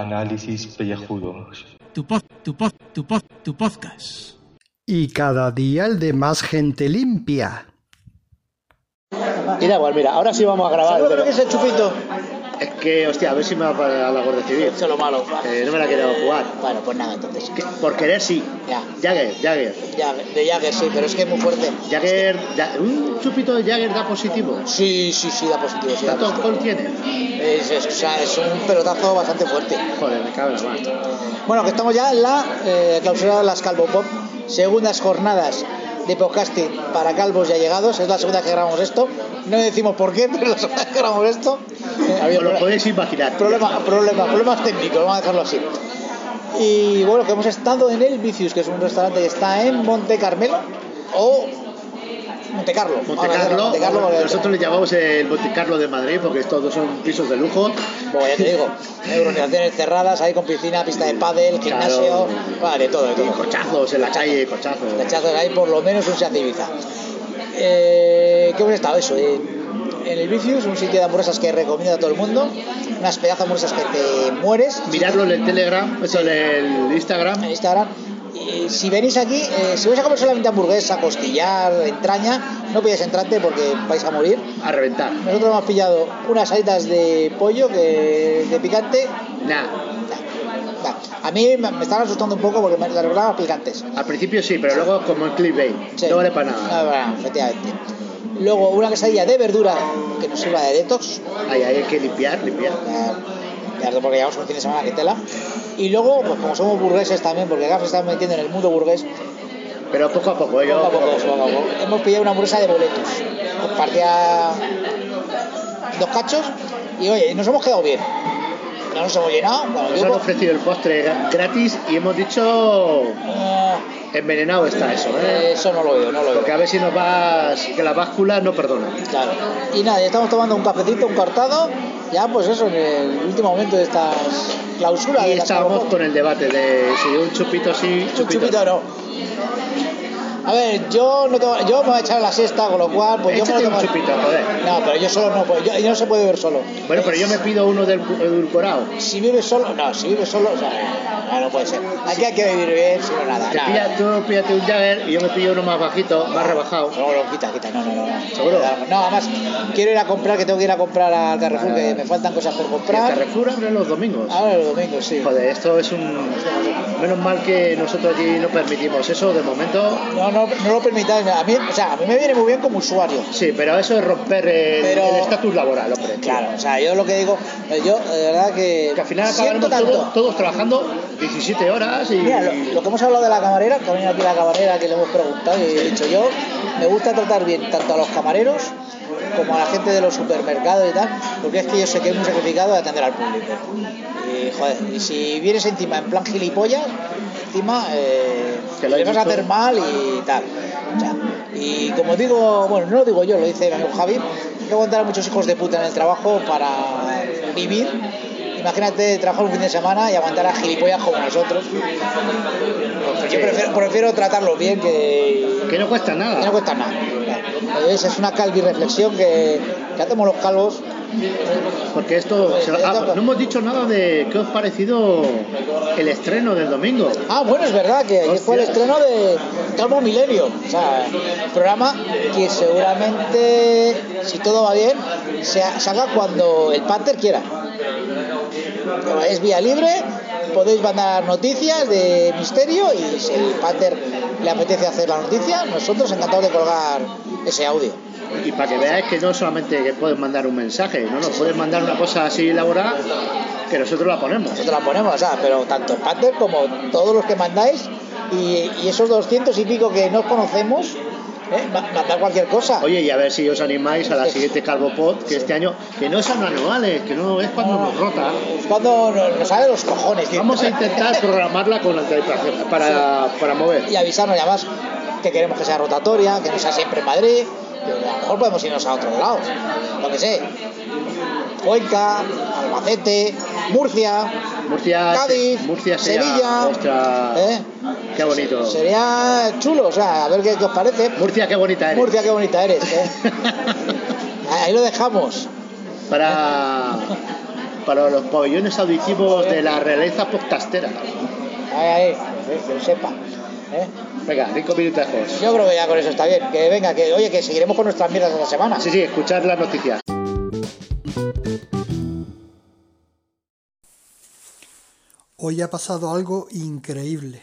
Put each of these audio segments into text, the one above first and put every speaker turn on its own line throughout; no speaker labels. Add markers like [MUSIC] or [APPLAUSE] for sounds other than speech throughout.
Análisis pellejudos.
Tu pod, tu pod, tu pod, tu podcast.
Y cada día el de más gente limpia.
Y da igual, mira, ahora sí vamos a grabar.
¿Sabes
pero
que es el chupito?
Que, hostia, a ver si me va para la Guardia Civil.
Eso es lo malo.
Eh, no me la quiero jugar.
Bueno, pues nada, entonces.
Por querer sí.
Ya.
Jagger, Jagger.
Jagger, de Jagger, sí, pero es que es muy fuerte.
Jagger, ya- un chupito de Jagger da positivo.
Sí, sí, sí, da positivo. Sí, da
¿Cuánto
positivo.
alcohol tiene?
Es, es- o sea, es un pelotazo bastante fuerte.
Joder, me cago en la mano.
Bueno, que estamos ya en la eh, clausura de las Calvo Pop, segundas jornadas de podcasting para calvos ya llegados. Es la segunda que grabamos esto. No decimos por qué, [LAUGHS] pero es la segunda que grabamos esto.
Os lo podéis imaginar.
Problema, problema, problemas técnicos, vamos a dejarlo así. Y bueno, que hemos estado en el Vicius, que es un restaurante que está en Monte Carmelo o Monte Carlo.
Monte Carlo,
Monte Carlo,
nosotros le llamamos el Monte Carlo de Madrid porque todos son pisos de lujo.
Bueno, ya te digo, hay organizaciones cerradas, ahí con piscina, pista de pádel, gimnasio,
Claro.
vale, de todo, de
Y
todo.
cochazos en la calle, cochazos.
Cachazos hay por lo menos un Seat Ibiza. Eh, ¿Qué hemos estado eso? En, en el Vicius, un sitio de hamburguesas que recomiendo a todo el mundo. Unas pedazos de hamburguesas que te mueres.
Mirarlo en el Telegram, eso en el Instagram.
en Instagram. Y si venís aquí, eh, si vais a comer solamente hamburguesa, costillar, entraña, no podéis entrarte porque vais a morir.
A reventar.
Nosotros hemos pillado unas alitas de pollo que de picante.
Nah,
nah, A mí me, me están asustando un poco porque me las recordaba picantes.
al principio sí, pero luego como el clickbait.
Sí.
No vale para nada.
No, bueno, efectivamente. Luego una quesadilla de verdura que nos sirva de detox.
Ahí, hay que limpiar, limpiar.
ya porque llevamos un fin de semana que tela. Y luego, pues como somos burgueses también, porque Gaf se está metiendo en el mundo burgués,
Pero poco a poco, yo
Poco a poco, poco a poco. Hemos pillado una hamburguesa de boletos. Nos partía dos cachos y oye, nos hemos quedado bien. No nos hemos llenado. Bueno,
Nos han ofrecido el postre gra- gratis y hemos dicho
eh,
envenenado está eso, ¿eh?
eso no lo veo, no lo veo.
Porque a ver si nos vas, que la báscula no perdona.
Claro. Y nada, ya estamos tomando un cafecito, un cortado, ya pues eso, en el último momento de estas clausuras.
Y
de las
estábamos con el debate de si un chupito sí,
Un
chupito,
chupito no. A ver, yo no tengo, yo me voy a echar la siesta, con lo cual, pues yo me lo
un
tomo-
chupito, joder.
No, pero yo solo no puedo, yo, yo no se puede beber solo.
Bueno, pero yo me pido uno del edulcorado.
Si vives solo, no, si vives solo, o sea, no, no puede ser. Aquí hay que vivir bien, si no nada.
Te
nada.
pilla- tú pídate un Jagger y yo me pillo uno más bajito, más rebajado.
No, no, quita, quita, no, no, no.
¿Seguro?
No, además, quiero ir a comprar, que tengo que ir a comprar al Carrefour, que me faltan cosas por
El
comprar.
Carrefour abre los domingos.
Ahora el domingo, sí.
Joder, esto es un... Menos mal que nosotros aquí no permitimos eso de momento.
No, no, no lo permitáis. A mí, o sea, a mí me viene muy bien como usuario.
Sí, pero eso es romper el
Pero-
estatus laboral, hombre.
Claro, o sea, yo lo que digo, yo de verdad que,
Que al final acabaremos
tanto.
todos, todos trabajando 17 horas y...
Mira, lo, lo que hemos hablado de la camarera, que ha venido aquí la camarera, que le hemos preguntado y he dicho yo, me gusta tratar bien tanto a los camareros como a la gente de los supermercados y tal, porque es que yo sé que es muy sacrificado de atender al público. Y joder, y si vienes encima en plan gilipollas, encima eh,
Que lo
a hacer mal y tal. O sea, y como digo, bueno, no lo digo yo, lo dice mi amigo Javi, hay que aguantar a muchos hijos de puta en el trabajo para vivir. Imagínate trabajar un fin de semana y aguantar a gilipollas como nosotros. Pues yo prefiero, prefiero tratarlos bien que,
Que no cuesta
que no
nada.
cuesta nada. ¿Ves? Es una calvi reflexión que, que hacemos los calvos.
Porque esto... se-
Pues,
ah,
ya-
no hemos dicho nada de qué os ha parecido el estreno del domingo.
Ah, bueno, es verdad que ayer fue el estreno de Calvo Milenio. O sea, programa que seguramente, si todo va bien, se haga cuando el Panther quiera. Es vía libre, podéis mandar noticias de misterio y si el Panther le apetece hacer la noticia, nosotros encantados de colgar ese audio.
Y para que veáis que no solamente que puedes mandar un mensaje, no nos puedes mandar una cosa así elaborada que nosotros la ponemos.
Nosotros la ponemos, o sea, pero tanto el Panther como todos los que mandáis y, y esos 200 y pico que no conocemos, ¿eh? Cualquier cosa.
Oye, y a ver si os animáis a la siguiente Calvo Pod, que este año, que no son anuales, que no es cuando nos rota.
Es cuando nos, nos sale los cojones.
Vamos a intentar [LAUGHS] programarla con anticipación para, para mover.
Y avisarnos, y además, que queremos que sea rotatoria, que no sea siempre en Madrid, a lo mejor podemos irnos a otros lados, lo que sé. Cuenca, Albacete, Murcia,
Murcia,
Cádiz,
Murcia
Sevilla.
ostras,
¿eh?
qué bonito.
Sería chulo, o sea, a ver qué, qué os parece.
Murcia, qué bonita eres.
Murcia, qué bonita eres. ¿eh? [LAUGHS] Ahí lo dejamos.
para
para los pabellones auditivos de la realeza podcastera.
Ahí, ahí, que lo sepa. ¿eh?
Venga, cinco minutos.
Yo creo que ya con eso está bien. Que venga, que oye, que seguiremos con nuestras mierdas de la semana.
Sí, sí, escuchar las noticias.
Hoy ha pasado algo increíble.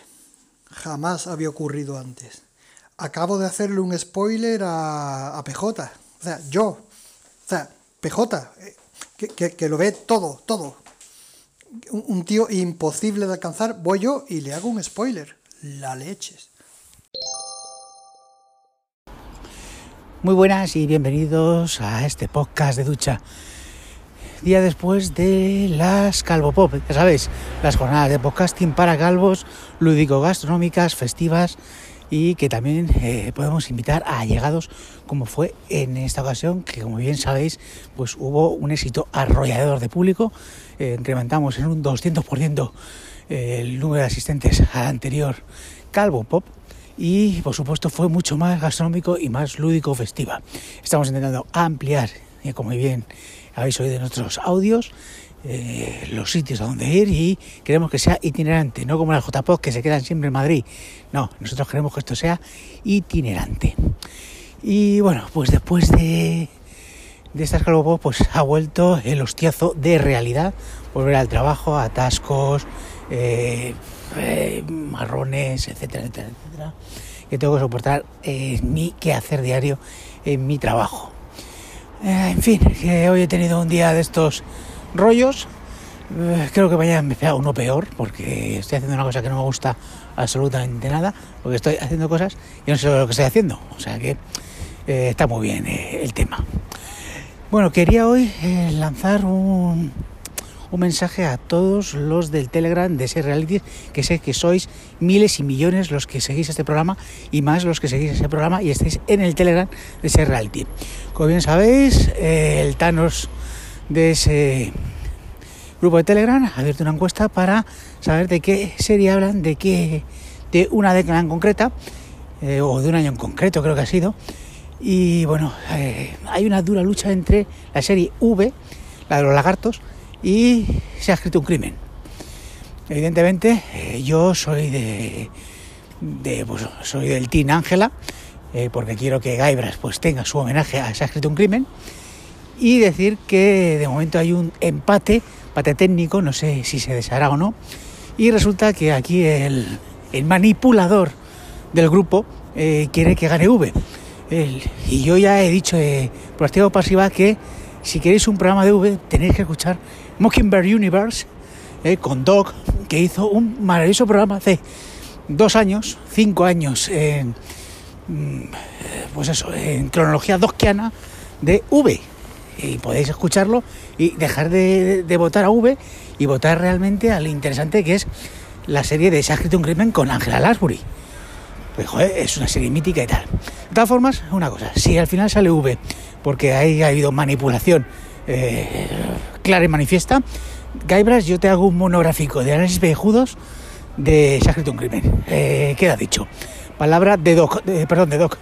Jamás había ocurrido antes. Acabo de hacerle un spoiler a, a PJ. O sea, yo. O sea, PJ. eh, Que, que- que lo ve todo, todo. Un, un tío imposible de alcanzar. Voy yo y le hago un spoiler. La leches.
Muy buenas y bienvenidos a este podcast de ducha. Día después de las Calvo Pop, ya sabéis, las jornadas de podcasting para calvos, lúdico-gastronómicas, festivas y que también eh, podemos invitar a allegados como fue en esta ocasión, que como bien sabéis, pues hubo un éxito arrollador de público, eh, incrementamos en un 200% el número de asistentes al anterior Calvo Pop y por supuesto fue mucho más gastronómico y más lúdico festiva. Estamos intentando ampliar, y como bien habéis oído en nuestros audios, eh, los sitios a donde ir y queremos que sea itinerante, no como las JPOC que se quedan siempre en Madrid. No, nosotros queremos que esto sea itinerante. Y bueno, pues después de, de estas Calvo pues ha vuelto el hostiazo de realidad, volver al trabajo, atascos, eh, eh, marrones, etcétera, etcétera, etcétera, que tengo que soportar en mi quehacer diario, en mi trabajo. Eh, en fin, hoy he tenido un día de estos rollos. Eh, creo que mañana me pega uno peor porque estoy haciendo una cosa que no me gusta absolutamente nada, porque estoy haciendo cosas y no sé lo que estoy haciendo. O sea que eh, está muy bien eh, el tema. Bueno, quería hoy eh, lanzar un, un mensaje a todos los del Telegram de ese reality, que sé que sois miles y millones los que seguís este programa y más los que seguís ese programa y estáis en el Telegram de ese reality. Como bien sabéis, el Thanos de ese grupo de Telegram ha abierto una encuesta para saber de qué serie hablan, de qué de una década en concreta eh, o de un año en concreto creo que ha sido y bueno eh, hay una dura lucha entre la serie V la de los lagartos y se ha escrito un crimen evidentemente eh, yo soy de, de pues, soy del Team Ángela eh, porque quiero que Gaibras pues tenga su homenaje a se ha escrito un crimen y decir que de momento hay un empate, empate técnico, no sé si se deshará o no. Y resulta que aquí el, el manipulador del grupo eh, quiere que gane V. El- y yo ya he dicho por activa pasiva que si queréis un programa de V tenéis que escuchar Mockingbird Universe eh, con Doc, que hizo un maravilloso programa hace dos años, cinco años, en, mm, pues eso, en cronología dockiana de V y podéis escucharlo y dejar de, de votar a V y votar realmente a lo interesante que es la serie de Se ha escrito un crimen con Angela Lansbury. Pues, es una serie mítica y tal. De todas formas, una cosa, si al final sale V, porque ahí ha habido manipulación eh, clara y manifiesta, Gaibras, yo te hago un monográfico de análisis pellejudos de Se ha un crimen. Eh, queda dicho. Palabra de Doc, perdón, de Doc.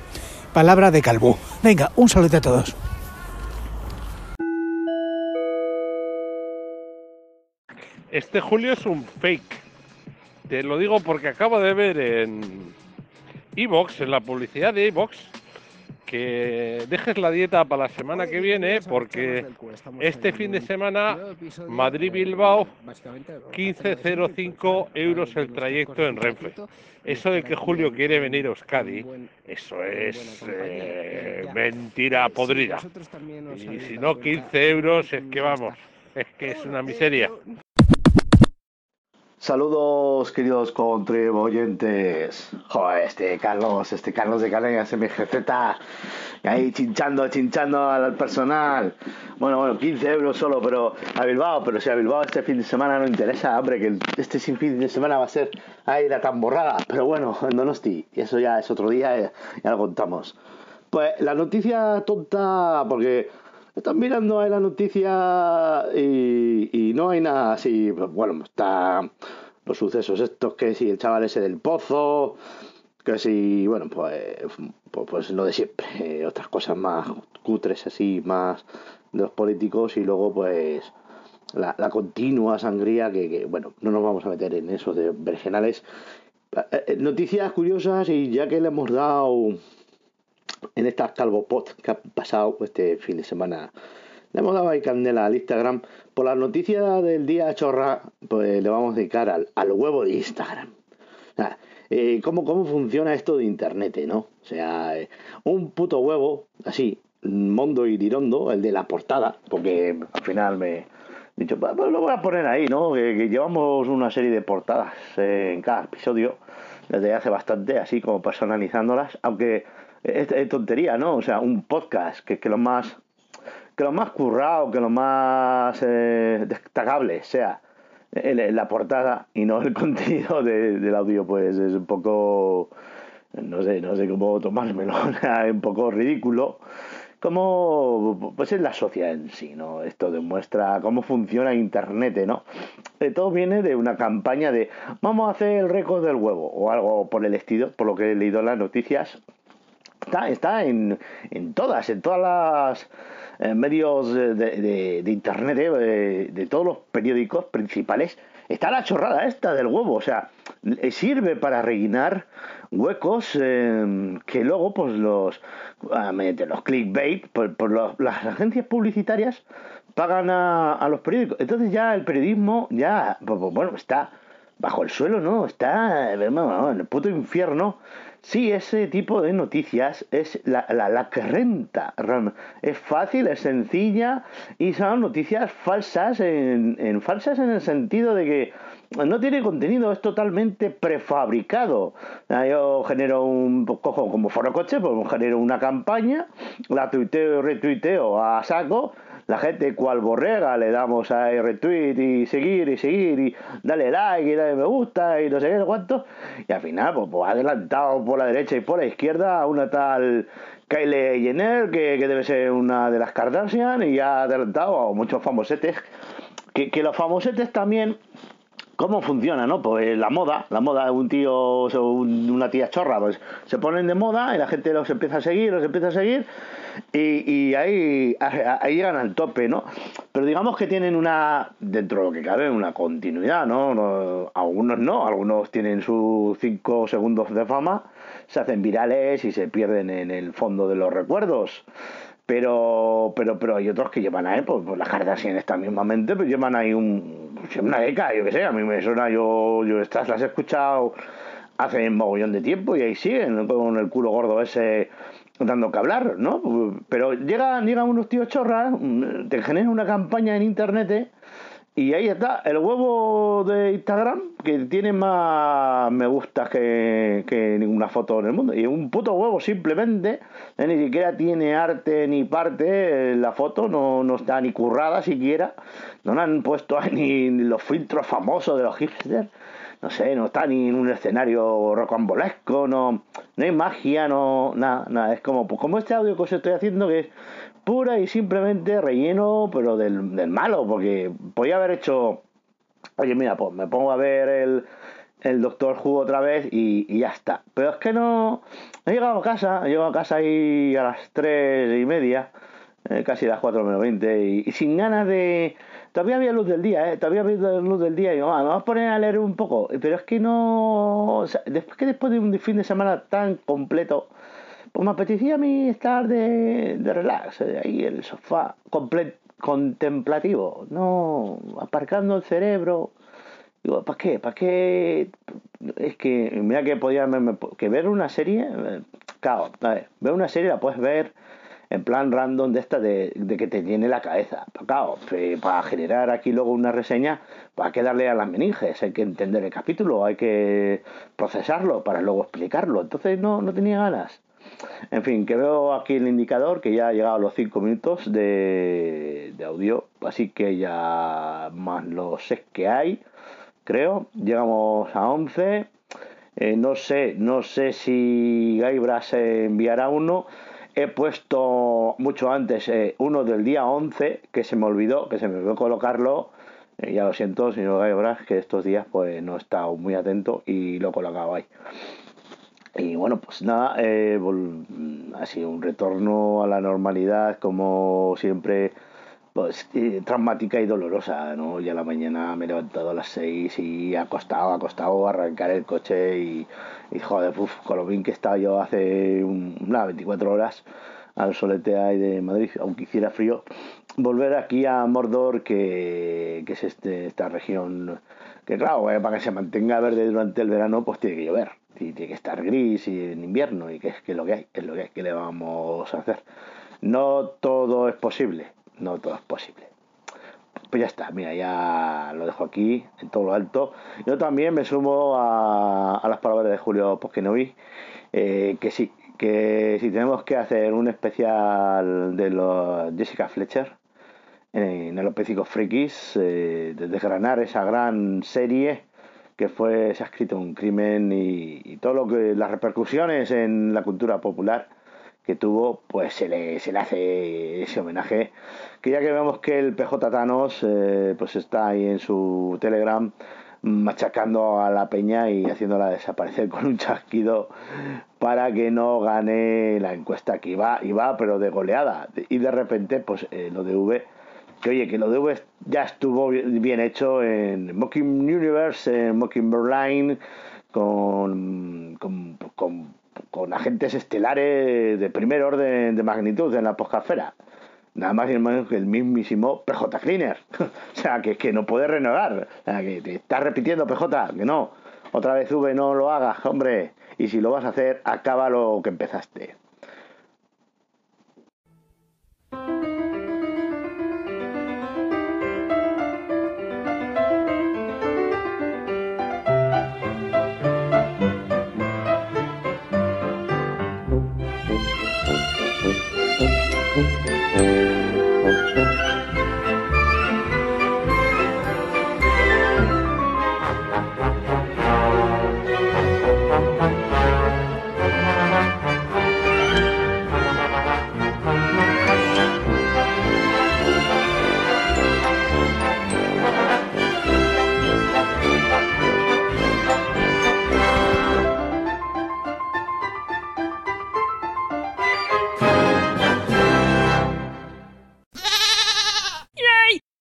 Palabra de Calvo. Venga, un saludo a todos.
Este Julio es un fake. Te lo digo porque acabo de ver en Evox, en la publicidad de Evox, que dejes la dieta para la semana que viene porque este fin de semana Madrid-Bilbao 15.05 euros el trayecto en Renfe. Eso de que Julio quiere venir a Euskadi, eso es eh, mentira podrida. Y si no 15 euros es que vamos, es que es una miseria.
Saludos, queridos contribuyentes. Joder, este Carlos, este Carlos de Canegas, MGZ, ahí chinchando, chinchando al personal. Bueno, bueno, 15 euros solo, pero a Bilbao, pero si a Bilbao este fin de semana no interesa, hombre, que este sin fin de semana va a ser ahí la tamborrada. Pero bueno, en Donosti, y eso ya es otro día, ya, ya lo contamos. Pues la noticia tonta, porque están mirando ahí la noticia y, y no hay nada así. Bueno, está los sucesos estos, que si el chaval ese del pozo, que si, bueno, pues, pues, pues de siempre. eh, otras cosas más cutres así, más de los políticos y luego pues la, la continua sangría que, que, bueno, no nos vamos a meter en eso de vergenales. Eh, eh, noticias curiosas y ya que le hemos dado en estas calvopot que ha pasado este fin de semana, le hemos dado ahí candela al Instagram, por la noticia del día chorra, pues le vamos a dedicar al, al huevo de Instagram. Eh, ¿cómo, ¿Cómo funciona esto de internet, no? O sea, eh, un puto huevo, así, mondo y dirondo, el de la portada, porque al final me he dicho, pues, pues lo voy a poner ahí, ¿no? Que, llevamos una serie de portadas eh, en cada episodio, desde hace bastante, así como personalizándolas, aunque es, tontería, ¿no? O sea, un podcast que, que lo más que lo más currado, que lo más eh, destacable sea la portada y no el [LAUGHS] contenido del audio, pues es un poco, no sé, no sé cómo tomármelo, [LAUGHS] es un poco ridículo. Como, pues es la sociedad en sí, ¿no? Esto demuestra cómo funciona Internet, ¿no? Eh, todo viene de una campaña de vamos a hacer el récord del huevo o algo por el estilo, por lo que he leído las noticias. Está, está en, en todas, en todas las medios de, internet, eh, de, todos los periódicos principales, está la chorrada esta del huevo. O sea, sirve para rellenar huecos eh, que luego, pues los, mediante los clickbait, por, por las agencias publicitarias pagan a, a, los periódicos. Entonces ya el periodismo ya, pues, pues, bueno, está bajo el suelo, ¿no? Está en el puto infierno Sí, ese tipo de noticias es la, la, que renta. Es fácil, es sencilla y son noticias falsas en, en, falsas en el sentido de que no tiene contenido, es totalmente prefabricado. Ah, yo genero un cojo como foro coche, pues genero una campaña, la tuiteo y retuiteo a saco la gente cual borrega le damos a retweet y seguir y seguir y dale like y dale me gusta y no sé qué cuánto. Y al final pues, pues adelantado por la derecha y por la izquierda a una tal Kylie Jenner que, que debe ser una de las Kardashian y ha adelantado a muchos famosetes que, que los famosetes también ¿Cómo funciona, no? Pues la moda, la moda, un tío o una tía chorra, pues se ponen de moda y la gente los empieza a seguir, los empieza a seguir y, y ahí, ahí llegan al tope, ¿no? Pero digamos que tienen una, dentro de lo que cabe, una continuidad, ¿no? algunos no, algunos tienen sus cinco segundos de fama, se hacen virales y se pierden en el fondo de los recuerdos pero pero pero hay otros que llevan ahí pues, pues las Kardashian están mismamente pues llevan ahí un una década yo que sé a mí me suena yo yo estas las he escuchado hace un mogollón de tiempo y ahí siguen con el culo gordo ese dando que hablar, ¿no? Pero llegan, llegan unos tíos chorras, te generan una campaña en internet y ahí está, el huevo de Instagram que tiene más me gustas que, que ninguna foto en el mundo. Y un puto huevo simplemente, eh, ni siquiera tiene arte ni parte, la foto no, no está ni currada siquiera, no han puesto ni, ni los filtros famosos de los hipsters. No sé, no está ni en un escenario rocambolesco, no, no hay magia, no, nada, nada, es como, pues como este audio que os estoy haciendo que es pura y simplemente relleno, pero del, del malo, porque podía haber hecho, oye, mira, pues me pongo a ver el, el Doctor Who otra vez y, y, ya está. Pero es que no, he llegado a casa, he llegado a casa ahí a las tres y media, eh, casi las cuatro menos veinte, y sin ganas de Todavía había luz del día, ¿eh? Todavía había luz del día y digo, ah, vamos a poner a leer un poco. Pero es que no... después que después de un fin de semana tan completo, pues me apetecía a mí estar de, de relax, eh, ahí en el sofá, contemplativo, no aparcando el cerebro. Digo, ¿para qué? ¿Para qué? Es que, mira que podía que ver una serie, eh, claro, a ver, ver una serie la puedes ver en plan random de esta de, que te llene la cabeza. Pero claro, para generar aquí luego una reseña, pues hay que darle a las meninges, hay que entender el capítulo, hay que procesarlo para luego explicarlo. Entonces no, no tenía ganas. En fin, que veo aquí el indicador que ya ha llegado a los 5 minutos de, de audio, así que ya más lo sé que hay, creo. Llegamos a 11. Eh, no sé, no sé si Gaibra se enviará uno he puesto mucho antes eh, uno del día 11 que se me olvidó, que se me olvidó colocarlo. Eh, ya lo siento, señor Gaibras, que estos días pues no he estado muy atento y lo colocaba ahí. Y bueno, pues nada, eh, ha sido un retorno a la normalidad, como siempre, pues eh, traumática y dolorosa, ¿no? Ya la mañana me he levantado a las 6 y acostado, acostado a arrancar el coche y, y joder, uf, con lo bien que estaba yo hace un, nada, 24 horas al solete ahí de Madrid, aunque hiciera frío, volver aquí a Mordor, que, que es este, esta región que claro, eh, para que se mantenga verde durante el verano, pues tiene que llover, y tiene que estar gris y en invierno, y que es, lo que hay, es lo que hay, que le vamos a hacer. No todo es posible, no todo es posible. Pues ya está, mira, ya lo dejo aquí, en todo lo alto. Yo también me sumo a, a las palabras de Julio Posquenovi, eh, que sí, que si tenemos que hacer un especial de los Jessica Fletcher en el Opécico Frikis, eh, de desgranar esa gran serie que fue, se ha escrito un crimen y, y, todo lo que las repercusiones en la cultura popular que tuvo, pues se le, se le hace ese homenaje. Que ya que vemos que el PJ Thanos eh, pues está ahí en su Telegram machacando a la peña y haciéndola desaparecer con un chasquido para que no gane la encuesta que iba, iba pero de goleada. Y de repente, pues eh, lo de V, que oye, que lo de V ya estuvo bien hecho en Mocking Universe, en Mocking Berlin, con, con, con, con, agentes estelares de primer orden de magnitud en la poscafera. Nada más y menos que el mismísimo PJ Cleaner. [LAUGHS] o sea, que, que no puede renovar. O sea, que te estás repitiendo, PJ, que no. Otra vez V, no lo hagas, hombre. Y si lo vas a hacer, acaba lo que empezaste.